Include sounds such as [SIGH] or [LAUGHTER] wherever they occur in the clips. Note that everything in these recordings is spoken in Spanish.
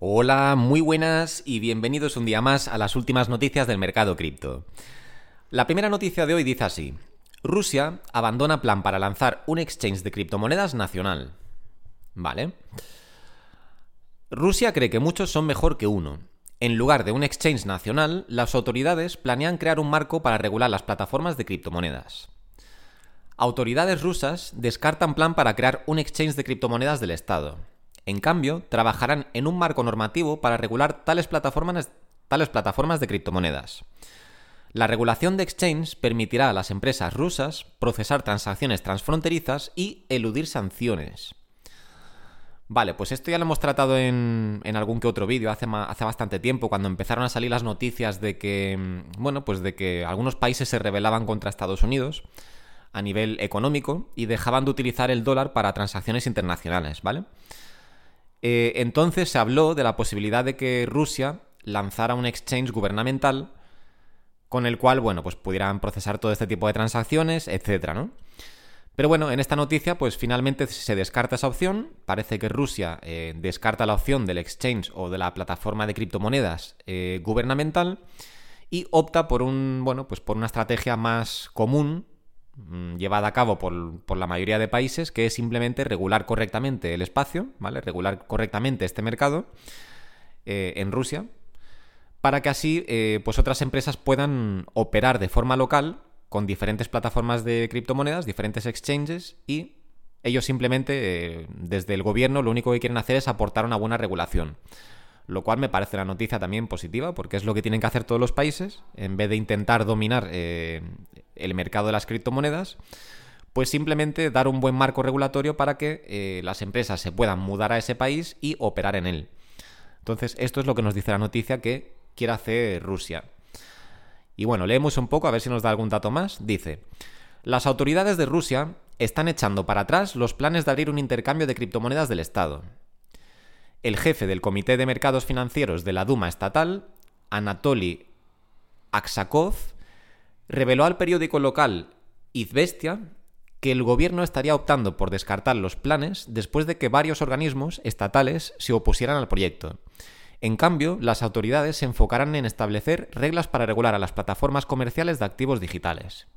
Hola, muy buenas y bienvenidos un día más a las últimas noticias del mercado cripto. La primera noticia de hoy dice así. Rusia abandona plan para lanzar un exchange de criptomonedas nacional. Vale. Rusia cree que muchos son mejor que uno. En lugar de un exchange nacional, las autoridades planean crear un marco para regular las plataformas de criptomonedas. Autoridades rusas descartan plan para crear un exchange de criptomonedas del Estado. En cambio, trabajarán en un marco normativo para regular tales plataformas, de criptomonedas. La regulación de exchange permitirá a las empresas rusas procesar transacciones transfronterizas y eludir sanciones. Vale, pues esto ya lo hemos tratado en, algún que otro vídeo hace, hace bastante tiempo, cuando empezaron a salir las noticias de que, mm, bueno, pues de que algunos países se rebelaban contra Estados Unidos a nivel económico y dejaban de utilizar el dólar para transacciones internacionales, ¿vale? Eh, entonces se habló de la posibilidad de que Rusia lanzara un exchange gubernamental con el cual, bueno, pues pudieran procesar todo este tipo de transacciones, etcétera, ¿no? Pero bueno, en esta noticia, pues finalmente se descarta esa opción. Parece que Rusia eh, descarta la opción del exchange o de la plataforma de criptomonedas eh, gubernamental y opta por un, bueno, pues por una estrategia más común llevada a cabo por, por, la mayoría de países, que es simplemente regular correctamente el espacio, ¿vale? Regular correctamente este mercado eh, en Rusia, para que así eh, pues otras empresas puedan operar de forma local con diferentes plataformas de criptomonedas, diferentes exchanges y ellos simplemente eh, desde el gobierno lo único que quieren hacer es aportar una buena regulación. Lo cual me parece una noticia también positiva porque es lo que tienen que hacer todos los países en vez de intentar dominar eh, el mercado de las criptomonedas pues simplemente dar un buen marco regulatorio para que las empresas se puedan mudar a ese país y operar en él. Entonces, esto es lo que nos dice la noticia que quiere hacer Rusia. Y bueno, leemos un poco a ver si nos da algún dato más. Dice, las autoridades de Rusia están echando para atrás los planes de abrir un intercambio de criptomonedas del Estado. El jefe del Comité de Mercados Financieros de la Duma Estatal, Anatoly Aksakov, reveló al periódico local Izvestia que el gobierno estaría optando por descartar los planes después de que varios organismos estatales se opusieran al proyecto en cambio, las autoridades se enfocarán en establecer reglas para regular a las plataformas comerciales de activos digitales.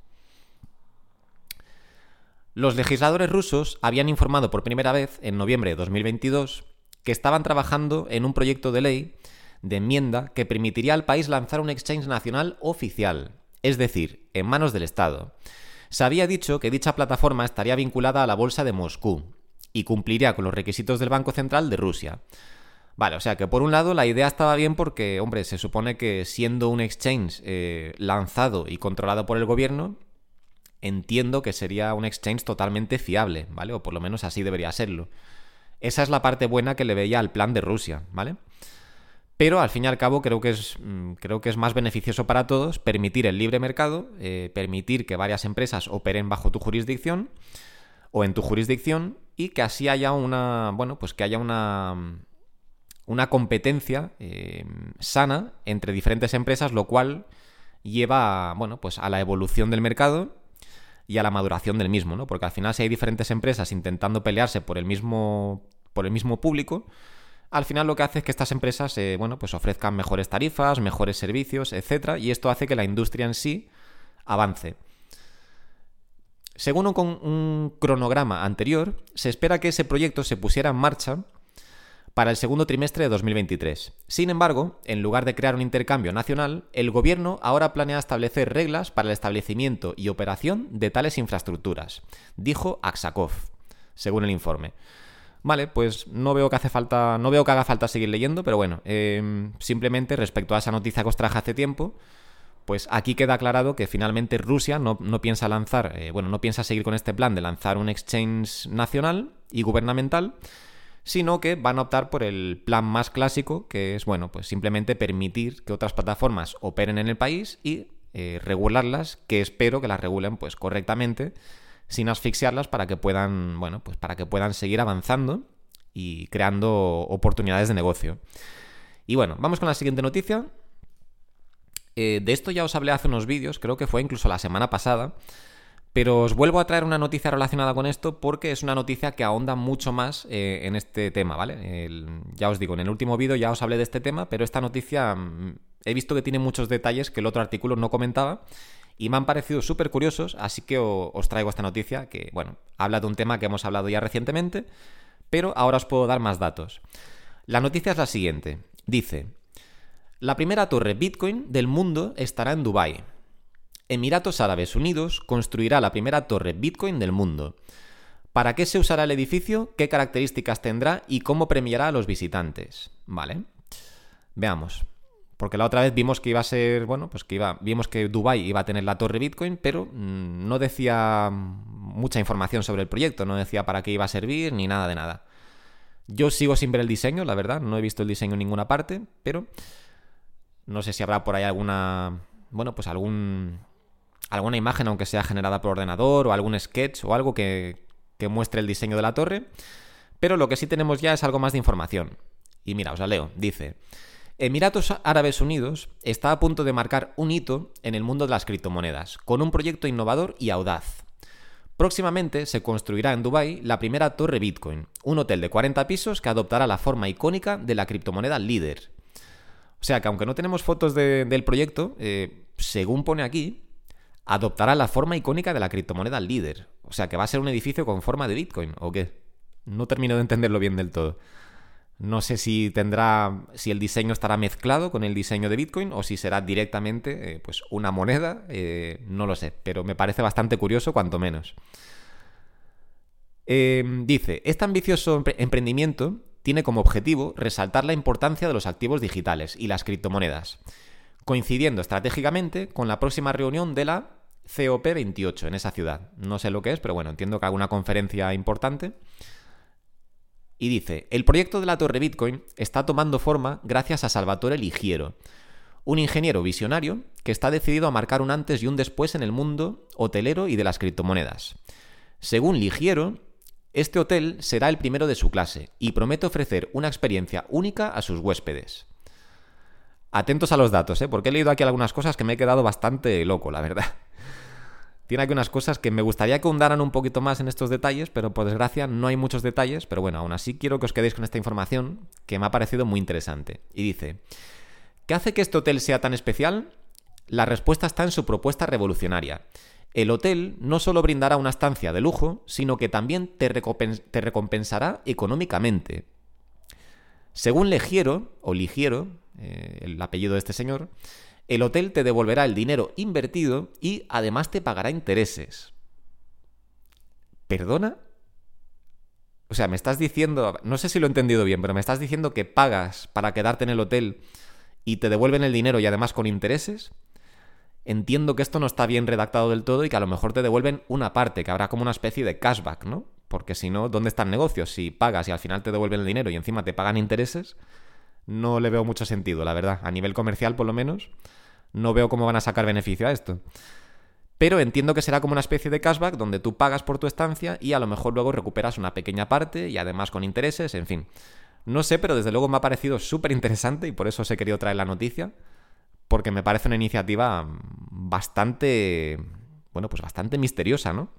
Los legisladores rusos habían informado por primera vez, en noviembre de 2022, que estaban trabajando en un proyecto de ley de enmienda que permitiría al país lanzar un exchange nacional oficial, es decir, en manos del Estado. Se había dicho que dicha plataforma estaría vinculada a la Bolsa de Moscú y cumpliría con los requisitos del Banco Central de Rusia. Vale, o sea que por un lado la idea estaba bien porque, hombre, se supone que siendo un exchange eh, lanzado y controlado por el gobierno, entiendo que sería un exchange totalmente fiable, ¿vale? O por lo menos así debería serlo. Esa es la parte buena que le veía al plan de Rusia, ¿vale? Pero al fin y al cabo creo que es, mm, creo que es más beneficioso para todos permitir el libre mercado, eh, permitir que varias empresas operen bajo tu jurisdicción o en tu jurisdicción y que así haya una, bueno, pues que haya una una competencia eh, sana entre diferentes empresas, lo cual lleva bueno, pues a la evolución del mercado y a la maduración del mismo, ¿no? Porque al final si hay diferentes empresas intentando pelearse por el mismo, por el mismo público, al final lo que hace es que estas empresas eh, bueno, pues ofrezcan mejores tarifas, mejores servicios, etc. Y esto hace que la industria en sí avance. Según un, un cronograma anterior, se espera que ese proyecto se pusiera en marcha para el segundo trimestre de 2023. Sin embargo, en lugar de crear un intercambio nacional, el gobierno ahora planea establecer reglas para el establecimiento y operación de tales infraestructuras, dijo Aksakov, según el informe. Vale, pues no veo que hace falta, no veo que haga falta seguir leyendo, pero bueno, em, simplemente respecto a esa noticia que os traje hace tiempo, pues aquí queda aclarado que finalmente Rusia no, piensa lanzar, eh, bueno, no piensa seguir con este plan de lanzar un exchange nacional y gubernamental, sino que van a optar por el plan más clásico, que es, bueno, pues simplemente permitir que otras plataformas operen en el país y eh, regularlas, que espero que las regulen pues correctamente, sin asfixiarlas para que puedan, bueno, pues para que puedan seguir avanzando y creando oportunidades de negocio. Y bueno, vamos con la siguiente noticia. Eh, de esto ya os hablé hace unos vídeos, creo que fue incluso la semana pasada, Pero os vuelvo a traer una noticia relacionada con esto porque es una noticia que ahonda mucho más eh, en este tema, ¿vale? ya os digo, en el último vídeo ya os hablé de este tema, pero esta noticia mm, he visto que tiene muchos detalles que el otro artículo no comentaba y me han parecido súper curiosos, así que os traigo esta noticia que, bueno, habla de un tema que hemos hablado ya recientemente, pero ahora os puedo dar más datos. La noticia es la siguiente. Dice, la primera torre Bitcoin del mundo estará en Dubái. Emiratos Árabes Unidos construirá la primera torre Bitcoin del mundo. ¿Para qué se usará el edificio? ¿Qué características tendrá? ¿Y cómo premiará a los visitantes? Vale. Veamos. Porque la otra vez vimos que iba a ser, bueno, pues que iba, vimos que Dubai iba a tener la torre Bitcoin, pero mm, no decía mucha información sobre el proyecto, no decía para qué iba a servir ni nada de nada. Yo sigo sin ver el diseño, la verdad, no he visto el diseño en ninguna parte, pero no sé si habrá por ahí alguna, bueno, pues algún alguna imagen, aunque sea generada por ordenador, o algún sketch o algo que, que muestre el diseño de la torre. Pero lo que sí tenemos ya es algo más de información. Y mira, os la leo. Dice, Emiratos Árabes Unidos está a punto de marcar un hito en el mundo de las criptomonedas, con un proyecto innovador y audaz. Próximamente se construirá en Dubái la primera torre Bitcoin, un hotel de 40 pisos que adoptará la forma icónica de la criptomoneda líder. O sea que aunque no tenemos fotos del proyecto, eh, según pone aquí, adoptará la forma icónica de la criptomoneda líder. O sea, que va a ser un edificio con forma de Bitcoin, ¿o qué? No termino de entenderlo bien del todo. No sé si tendrá, si el diseño estará mezclado con el diseño de Bitcoin o si será directamente, eh, pues, una moneda. Eh, no lo sé, pero me parece bastante curioso, cuanto menos. Em, dice, este ambicioso emprendimiento tiene como objetivo resaltar la importancia de los activos digitales y las criptomonedas coincidiendo estratégicamente con la próxima reunión de la COP28 en esa ciudad. No sé lo que es, pero bueno, entiendo que haga una conferencia importante. Y dice, el proyecto de la torre Bitcoin está tomando forma gracias a Salvatore Ligiero, un ingeniero visionario que está decidido a marcar un antes y un después en el mundo hotelero y de las criptomonedas. Según Ligiero, este hotel será el primero de su clase y promete ofrecer una experiencia única a sus huéspedes. Atentos a los datos, ¿eh? porque he leído aquí algunas cosas que me he quedado bastante loco, la verdad. Tiene aquí unas cosas que me gustaría que hundaran un poquito más en estos detalles, pero por desgracia no hay muchos detalles, pero bueno, aún así quiero que os quedéis con esta información que me ha parecido muy interesante. Y dice, ¿qué hace que este hotel sea tan especial? La respuesta está en su propuesta revolucionaria. El hotel no solo brindará una estancia de lujo, sino que también te, te recompensará económicamente. Según Legiero, o Ligiero, eh, el apellido de este señor, el hotel te devolverá el dinero invertido y además te pagará intereses. ¿Perdona? O sea, me estás diciendo, no sé si lo he entendido bien, pero me estás diciendo que pagas para quedarte en el hotel y te devuelven el dinero y además con intereses. Entiendo que esto no está bien redactado del todo y que a lo mejor te devuelven una parte, que habrá como una especie de cashback, ¿no? Porque si no, ¿dónde está el negocio? Si pagas y al final te devuelven el dinero y encima te pagan intereses, no le veo mucho sentido, la verdad. A nivel comercial, por lo menos, no veo cómo van a sacar beneficio a esto. Pero entiendo que será como una especie de cashback donde tú pagas por tu estancia y a lo mejor luego recuperas una pequeña parte y además con intereses, en fin. No sé, pero desde luego me ha parecido súper interesante y por eso os he querido traer la noticia, porque me parece una iniciativa bastante, bueno, pues bastante misteriosa, ¿no?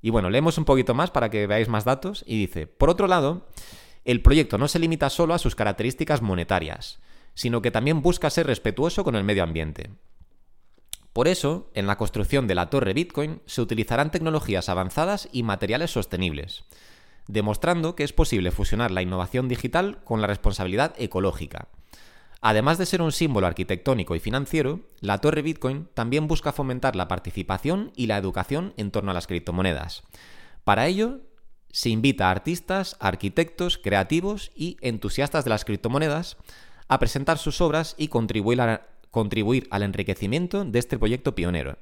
Y bueno, leemos un poquito más para que veáis más datos y dice, por otro lado, el proyecto no se limita solo a sus características monetarias, sino que también busca ser respetuoso con el medio ambiente. Por eso, en la construcción de la torre Bitcoin se utilizarán tecnologías avanzadas y materiales sostenibles, demostrando que es posible fusionar la innovación digital con la responsabilidad ecológica. Además de ser un símbolo arquitectónico y financiero, la torre Bitcoin también busca fomentar la participación y la educación en torno a las criptomonedas. Para ello, se invita a artistas, arquitectos, creativos y entusiastas de las criptomonedas a presentar sus obras y contribuir, al enriquecimiento de este proyecto pionero.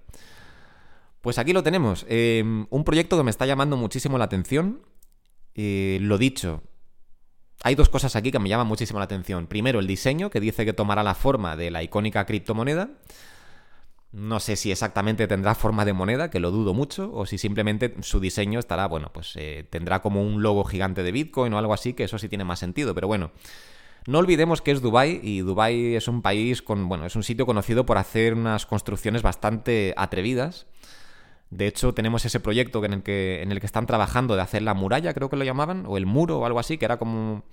Pues aquí lo tenemos, em, un proyecto que me está llamando muchísimo la atención. Eh, lo dicho, hay dos cosas aquí que me llaman muchísimo la atención. Primero, el diseño, que dice que tomará la forma de la icónica criptomoneda. No sé si exactamente tendrá forma de moneda, que lo dudo mucho, o si simplemente su diseño estará, bueno, pues eh, tendrá como un logo gigante de Bitcoin o algo así, que eso sí tiene más sentido, pero bueno. No olvidemos que es Dubai y Dubai es un país con, bueno, es un sitio conocido por hacer unas construcciones bastante atrevidas. De hecho, tenemos ese proyecto en el, que, en el que están trabajando de hacer la muralla, creo que lo llamaban, o el muro o algo así, que era como...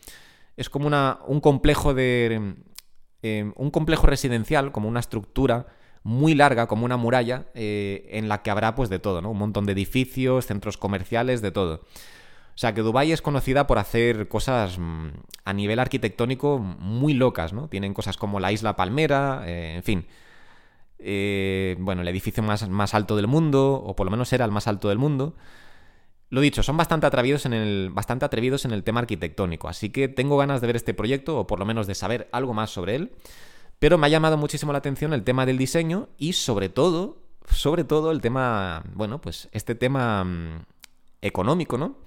Es como una, un complejo de... Eh, un complejo residencial, como una estructura muy larga, como una muralla, eh, en la que habrá pues de todo, ¿no? Un montón de edificios, centros comerciales, de todo. O sea que Dubái es conocida por hacer cosas mm, a nivel arquitectónico muy locas, ¿no? Tienen cosas como la Isla Palmera, eh, en fin. Eh, bueno, el edificio más, más, alto del mundo, o por lo menos era el más alto del mundo. Lo dicho, son bastante atrevidos, en el, bastante atrevidos en el tema arquitectónico, así que tengo ganas de ver este proyecto, o por lo menos de saber algo más sobre él. Pero me ha llamado muchísimo la atención el tema del diseño y sobre todo, sobre todo el tema, bueno, pues este tema mm, económico, ¿no?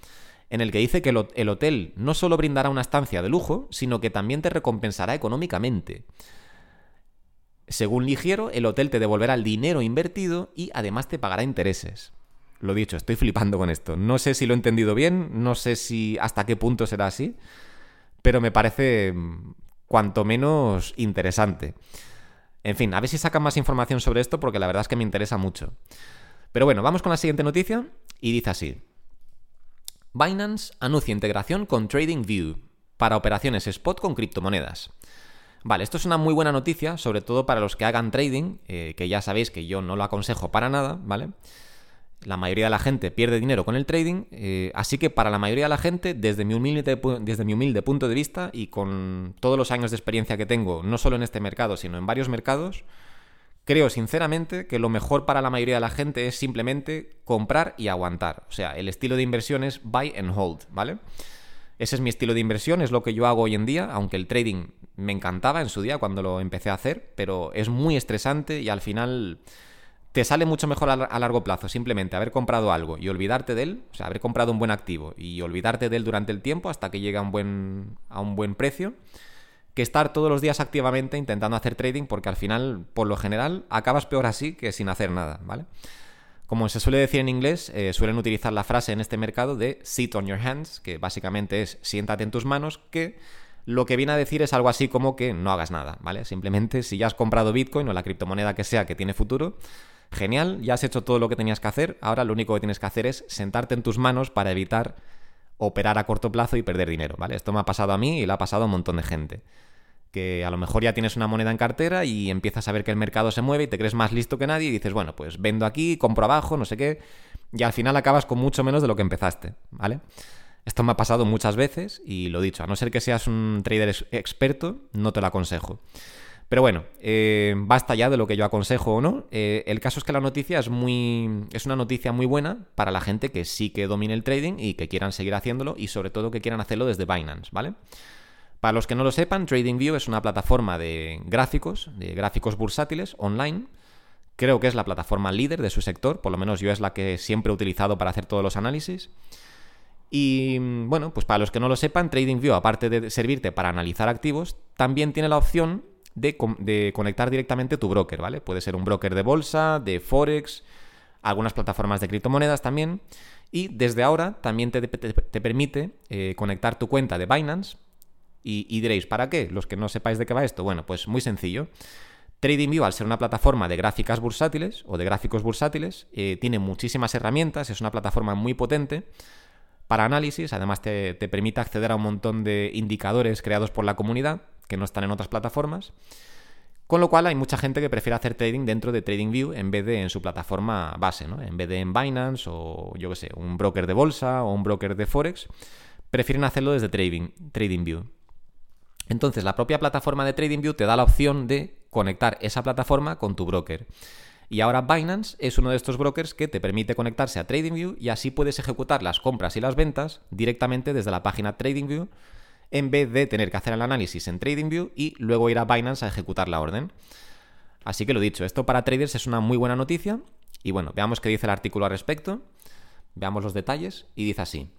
En el que dice que el hotel no solo brindará una estancia de lujo, sino que también te recompensará económicamente. Según Ligiero, el hotel te devolverá el dinero invertido y además te pagará intereses. Lo dicho, estoy flipando con esto. No sé si lo he entendido bien, no sé si hasta qué punto será así, pero me parece mm, cuanto menos interesante. En fin, a ver si sacan más información sobre esto porque la verdad es que me interesa mucho. Pero bueno, vamos con la siguiente noticia y dice así. Binance anuncia integración con TradingView para operaciones spot con criptomonedas. Vale, esto es una muy buena noticia, sobre todo para los que hagan trading, eh, que ya sabéis que yo no lo aconsejo para nada, ¿vale? la mayoría de la gente pierde dinero con el trading, eh, así que para la mayoría de la gente, desde mi, humilde, desde mi humilde punto de vista y con todos los años de experiencia que tengo, no solo en este mercado, sino en varios mercados, creo sinceramente que lo mejor para la mayoría de la gente es simplemente comprar y aguantar. O sea, el estilo de inversión es buy and hold, ¿vale? Ese es mi estilo de inversión, es lo que yo hago hoy en día, aunque el trading me encantaba en su día cuando lo empecé a hacer, pero es muy estresante y al final te sale mucho mejor a largo plazo simplemente haber comprado algo y olvidarte de él, o sea, haber comprado un buen activo y olvidarte de él durante el tiempo hasta que llegue a un buen, a un buen precio, que estar todos los días activamente intentando hacer trading porque al final, por lo general, acabas peor así que sin hacer nada, ¿vale? Como se suele decir en inglés, eh, suelen utilizar la frase en este mercado de sit on your hands, que básicamente es siéntate en tus manos, que lo que viene a decir es algo así como que no hagas nada, ¿vale? Simplemente si ya has comprado Bitcoin o la criptomoneda que sea que tiene futuro, Genial, ya has hecho todo lo que tenías que hacer, ahora lo único que tienes que hacer es sentarte en tus manos para evitar operar a corto plazo y perder dinero, ¿vale? Esto me ha pasado a mí y le ha pasado a un montón de gente. Que a lo mejor ya tienes una moneda en cartera y empiezas a ver que el mercado se mueve y te crees más listo que nadie y dices, bueno, pues vendo aquí, compro abajo, no sé qué, y al final acabas con mucho menos de lo que empezaste, ¿vale? Esto me ha pasado muchas veces y lo dicho, a no ser que seas un trader experto, no te lo aconsejo. Pero bueno, eh, basta ya de lo que yo aconsejo o no. Eh, el caso es que la noticia es muy. es una noticia muy buena para la gente que sí que domine el trading y que quieran seguir haciéndolo y sobre todo que quieran hacerlo desde Binance, ¿vale? Para los que no lo sepan, TradingView es una plataforma de gráficos, de gráficos bursátiles online. Creo que es la plataforma líder de su sector, por lo menos yo es la que siempre he utilizado para hacer todos los análisis. Y bueno, pues para los que no lo sepan, TradingView, aparte de servirte para analizar activos, también tiene la opción de, conectar directamente tu broker, ¿vale? Puede ser un broker de bolsa, de forex, algunas plataformas de criptomonedas también. Y desde ahora también te, permite eh, conectar tu cuenta de Binance. Y, diréis, ¿para qué? Los que no sepáis de qué va esto. Bueno, pues muy sencillo. TradingView, al ser una plataforma de gráficas bursátiles o de gráficos bursátiles, eh, tiene muchísimas herramientas, es una plataforma muy potente para análisis, además te, te, permite acceder a un montón de indicadores creados por la comunidad que no están en otras plataformas. Con lo cual hay mucha gente que prefiere hacer trading dentro de TradingView en vez de en su plataforma base, ¿no? En vez de en Binance o yo qué sé, un broker de bolsa o un broker de Forex, prefieren hacerlo desde trading, TradingView. Entonces, la propia plataforma de TradingView te da la opción de conectar esa plataforma con tu broker. Y ahora Binance es uno de estos brokers que te permite conectarse a TradingView y así puedes ejecutar las compras y las ventas directamente desde la página TradingView en vez de tener que hacer el análisis en TradingView y luego ir a Binance a ejecutar la orden. Así que lo dicho, esto para traders es una muy buena noticia. Y bueno, veamos qué dice el artículo al respecto. Veamos los detalles. Y dice así.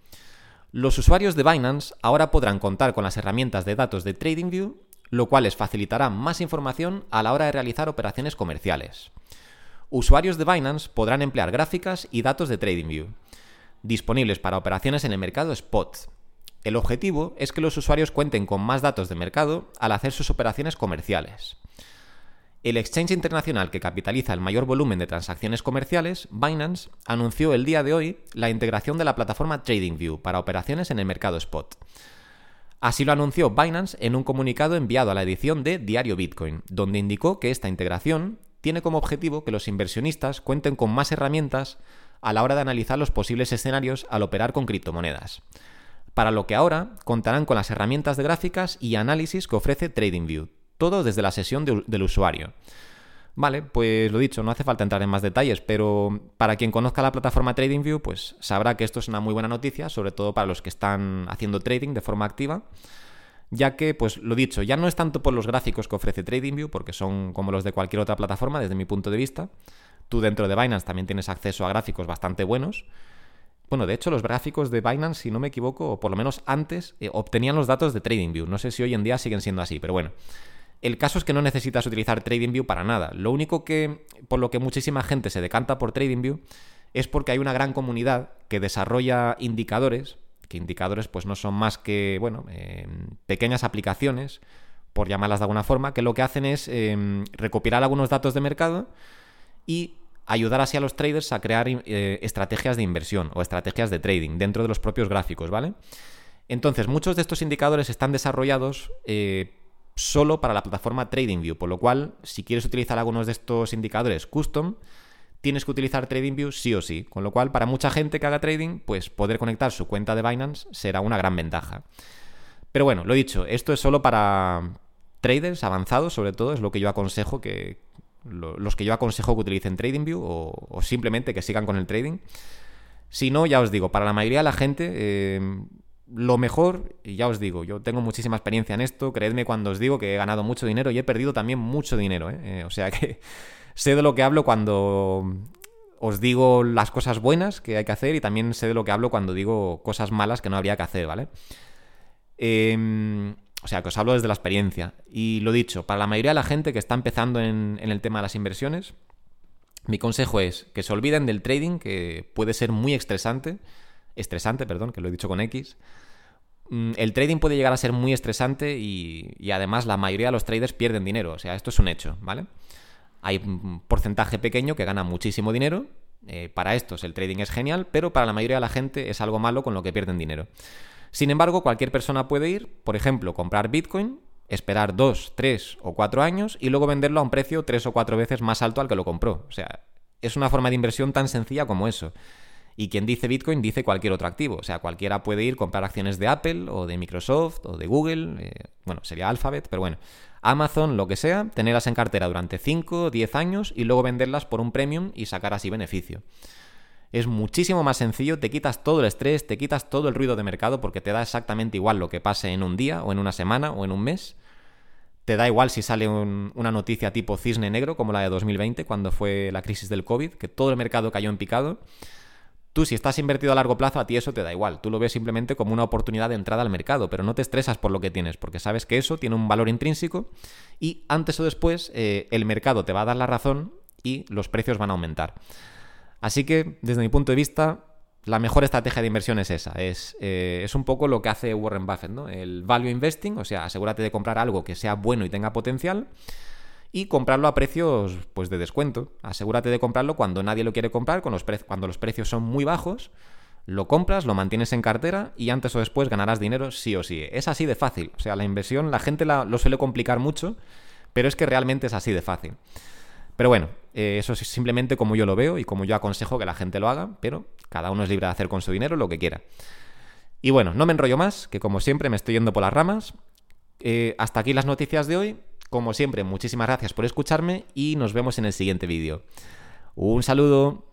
Los usuarios de Binance ahora podrán contar con las herramientas de datos de TradingView, lo cual les facilitará más información a la hora de realizar operaciones comerciales. Usuarios de Binance podrán emplear gráficas y datos de TradingView, disponibles para operaciones en el mercado spot, el objetivo es que los usuarios cuenten con más datos de mercado al hacer sus operaciones comerciales. El exchange internacional que capitaliza el mayor volumen de transacciones comerciales, Binance, anunció el día de hoy la integración de la plataforma TradingView para operaciones en el mercado spot. Así lo anunció Binance en un comunicado enviado a la edición de Diario Bitcoin, donde indicó que esta integración tiene como objetivo que los inversionistas cuenten con más herramientas a la hora de analizar los posibles escenarios al operar con criptomonedas. Para lo que ahora contarán con las herramientas de gráficas y análisis que ofrece TradingView, todo desde la sesión del usuario. Vale, pues lo dicho, no hace falta entrar en más detalles, pero para quien conozca la plataforma TradingView, pues sabrá que esto es una muy buena noticia, sobre todo para los que están haciendo trading de forma activa, ya que, pues lo dicho, ya no es tanto por los gráficos que ofrece TradingView, porque son como los de cualquier otra plataforma desde mi punto de vista. Tú dentro de Binance también tienes acceso a gráficos bastante buenos. Bueno, de hecho, los gráficos de Binance, si no me equivoco, o por lo menos antes, eh, obtenían los datos de TradingView. No sé si hoy en día siguen siendo así, pero bueno. El caso es que no necesitas utilizar TradingView para nada. Lo único que, por lo que muchísima gente se decanta por TradingView, es porque hay una gran comunidad que desarrolla indicadores, que indicadores pues no son más que, bueno, em, pequeñas aplicaciones, por llamarlas de alguna forma, que lo que hacen es em, recopilar algunos datos de mercado y ayudar así a los traders a crear eh, estrategias de inversión o estrategias de trading dentro de los propios gráficos, ¿vale? Entonces, muchos de estos indicadores están desarrollados eh, solo para la plataforma TradingView, por lo cual, si quieres utilizar algunos de estos indicadores custom, tienes que utilizar TradingView sí o sí. Con lo cual, para mucha gente que haga trading, pues poder conectar su cuenta de Binance será una gran ventaja. Pero bueno, lo dicho, esto es solo para traders avanzados, sobre todo, es lo que yo aconsejo que. los que yo aconsejo que utilicen TradingView o, simplemente que sigan con el trading. Si no, ya os digo, para la mayoría de la gente, eh, lo mejor, y ya os digo, yo tengo muchísima experiencia en esto, creedme cuando os digo que he ganado mucho dinero y he perdido también mucho dinero, ¿eh? Eh, o sea que [LAUGHS] sé de lo que hablo cuando os digo las cosas buenas que hay que hacer y también sé de lo que hablo cuando digo cosas malas que no habría que hacer, ¿vale? Em, o sea, que os hablo desde la experiencia. Y lo dicho, para la mayoría de la gente que está empezando en el tema de las inversiones, mi consejo es que se olviden del trading, que puede ser muy estresante estresante, perdón, que lo he dicho con X. Mm, el trading puede llegar a ser muy estresante y, además la mayoría de los traders pierden dinero. O sea, esto es un hecho, ¿vale? Hay un porcentaje pequeño que gana muchísimo dinero. Eh, para estos el trading es genial, pero para la mayoría de la gente es algo malo con lo que pierden dinero. Sin embargo, cualquier persona puede ir, por ejemplo, comprar Bitcoin, esperar dos, tres o cuatro años y luego venderlo a un precio tres o cuatro veces más alto al que lo compró. O sea, es una forma de inversión tan sencilla como eso. Y quien dice Bitcoin dice cualquier otro activo. O sea, cualquiera puede ir comprar acciones de Apple o de Microsoft o de Google. Eh, bueno, sería Alphabet, pero bueno. Amazon, lo que sea, tenerlas en cartera durante 5 o 10 años y luego venderlas por un premium y sacar así beneficio. Es muchísimo más sencillo, te quitas todo el estrés, te quitas todo el ruido de mercado porque te da exactamente igual lo que pase en un día o en una semana o en un mes. Te da igual si sale una noticia tipo cisne negro como la de 2020 cuando fue la crisis del COVID, que todo el mercado cayó en picado. Tú si estás invertido a largo plazo, a ti eso te da igual. Tú lo ves simplemente como una oportunidad de entrada al mercado, pero no te estresas por lo que tienes, porque sabes que eso tiene un valor intrínseco y antes o después eh, el mercado te va a dar la razón y los precios van a aumentar. Así que, desde mi punto de vista, la mejor estrategia de inversión es esa. Es, eh, es, un poco lo que hace Warren Buffett, ¿no? El value investing, o sea, asegúrate de comprar algo que sea bueno y tenga potencial y comprarlo a precios pues de descuento. Asegúrate de comprarlo cuando nadie lo quiere comprar, cuando los precios son muy bajos. Lo compras, lo mantienes en cartera y antes o después ganarás dinero sí o sí. Es así de fácil. O sea, la inversión, la gente lo suele complicar mucho, pero es que realmente es así de fácil. Pero bueno, eh, eso es simplemente como yo lo veo y como yo aconsejo que la gente lo haga, pero cada uno es libre de hacer con su dinero lo que quiera. Y bueno, no me enrollo más, que como siempre me estoy yendo por las ramas. Eh, hasta aquí las noticias de hoy. Como siempre, muchísimas gracias por escucharme y nos vemos en el siguiente vídeo. Un saludo.